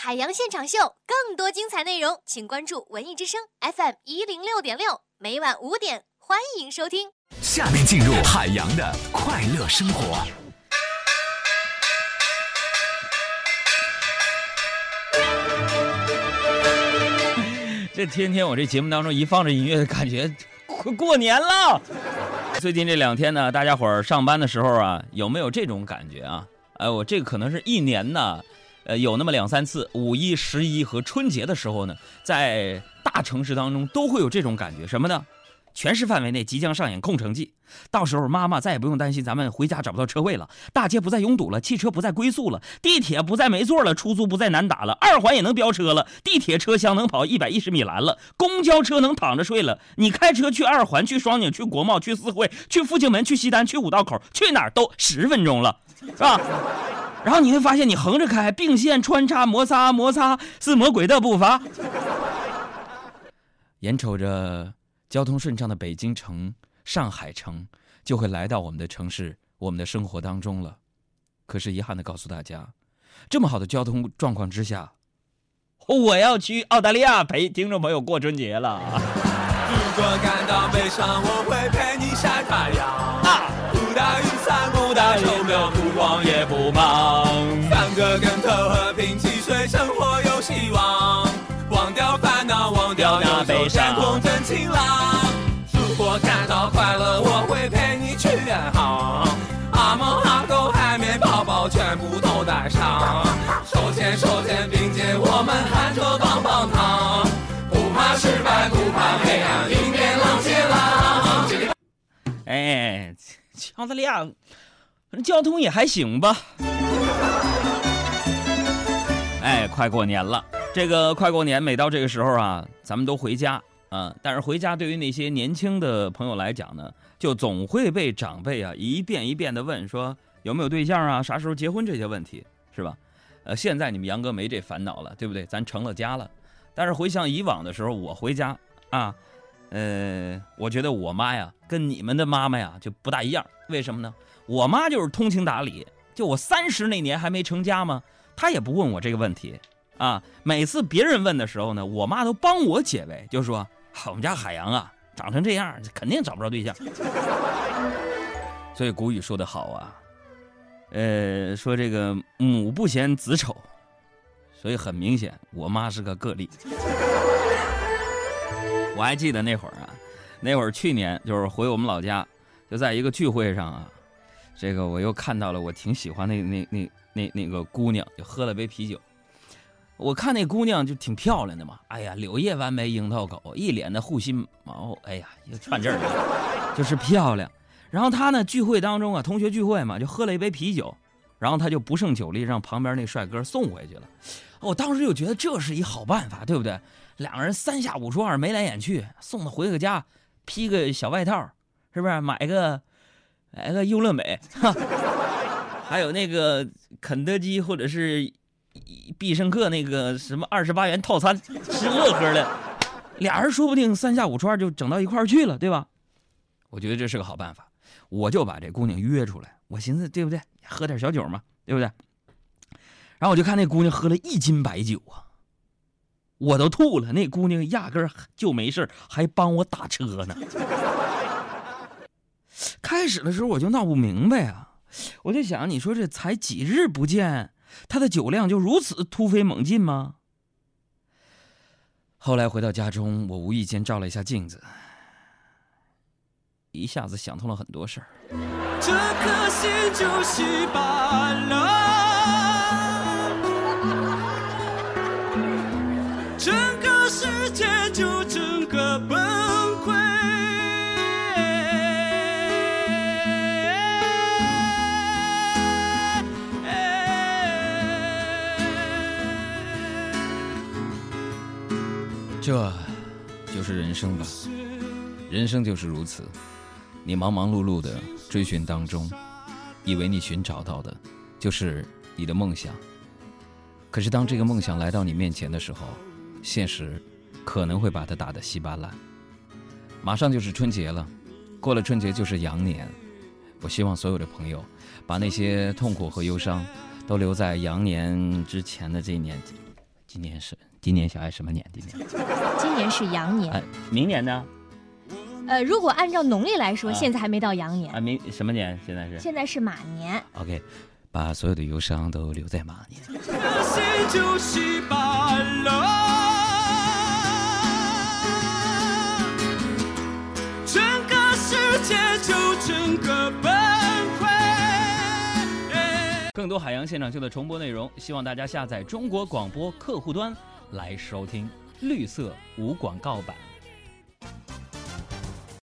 海洋现场秀，更多精彩内容，请关注文艺之声 FM 一零六点六，每晚五点，欢迎收听。下面进入海洋的快乐生活。这天天我这节目当中一放着音乐，感觉快过年了。最近这两天呢，大家伙儿上班的时候啊，有没有这种感觉啊？哎，我这个可能是一年呢，呃，有那么两三次，五一、十一和春节的时候呢，在大城市当中都会有这种感觉，什么呢？全市范围内即将上演空城计，到时候妈妈再也不用担心咱们回家找不到车位了，大街不再拥堵了，汽车不再龟速了，地铁不再没座了，出租不再难打了，二环也能飙车了，地铁车厢能跑一百一十米栏了，公交车能躺着睡了。你开车去二环、去双井、去国贸、去四惠、去复兴门、去西单、去五道口，去哪儿都十分钟了，是吧？然后你会发现，你横着开，并线穿插，摩擦摩擦是魔鬼的步伐，眼瞅着。交通顺畅的北京城、上海城就会来到我们的城市、我们的生活当中了。可是遗憾的告诉大家，这么好的交通状况之下，我要去澳大利亚陪听众朋友过春节了。如果感到悲伤，我会陪你晒太阳。啊，希望。忘掉烦恼，忘掉那悲伤，天空真晴朗。如果感到快乐，我会陪你去远航。阿猫阿狗海绵宝宝全部都带上。手牵手肩并肩，我们喊着棒棒糖。不怕失败，不怕黑暗，迎面浪接浪。哎，澳大利亚，交通也还行吧。快过年了。这个快过年，每到这个时候啊，咱们都回家啊。但是回家对于那些年轻的朋友来讲呢，就总会被长辈啊一遍一遍的问说有没有对象啊，啥时候结婚这些问题，是吧？呃，现在你们杨哥没这烦恼了，对不对？咱成了家了。但是回想以往的时候，我回家啊，呃，我觉得我妈呀跟你们的妈妈呀就不大一样。为什么呢？我妈就是通情达理，就我三十那年还没成家吗？他也不问我这个问题。啊，每次别人问的时候呢，我妈都帮我解围，就说我们家海洋啊，长成这样，肯定找不着对象。所以古语说得好啊，呃，说这个母不嫌子丑，所以很明显，我妈是个个例。我还记得那会儿啊，那会儿去年就是回我们老家，就在一个聚会上啊，这个我又看到了我挺喜欢那那那那那个姑娘，就喝了杯啤酒。我看那姑娘就挺漂亮的嘛，哎呀，柳叶弯眉樱桃口，一脸的护心毛，哎呀，又串这儿了，就是漂亮。然后她呢，聚会当中啊，同学聚会嘛，就喝了一杯啤酒，然后她就不胜酒力，让旁边那帅哥送回去了。我当时就觉得这是一好办法，对不对？两个人三下五除二，眉来眼去，送他回个家，披个小外套，是不是？买个来个优乐美，还有那个肯德基或者是。必胜客那个什么二十八元套餐，吃乐呵的，俩人说不定三下五除二就整到一块儿去了，对吧？我觉得这是个好办法，我就把这姑娘约出来。我寻思，对不对？喝点小酒嘛，对不对？然后我就看那姑娘喝了一斤白酒啊，我都吐了。那姑娘压根儿就没事还帮我打车呢。开始的时候我就闹不明白啊，我就想，你说这才几日不见。他的酒量就如此突飞猛进吗？后来回到家中，我无意间照了一下镜子，一下子想通了很多事儿。这颗心就稀巴这，就是人生吧。人生就是如此，你忙忙碌碌的追寻当中，以为你寻找到的，就是你的梦想。可是当这个梦想来到你面前的时候，现实可能会把它打得稀巴烂。马上就是春节了，过了春节就是羊年。我希望所有的朋友，把那些痛苦和忧伤，都留在羊年之前的这一年。今年是今年小爱什么年？今年今年是羊年。哎，明年呢？呃，如果按照农历来说，啊现在还没到羊年，啊，明什么年？现在是现在是马年。OK，把所有的忧伤都留在马年。就稀巴了，整个世界就整个崩溃。更多海洋现场秀的重播内容，希望大家下载中国广播客户端来收听绿色无广告版。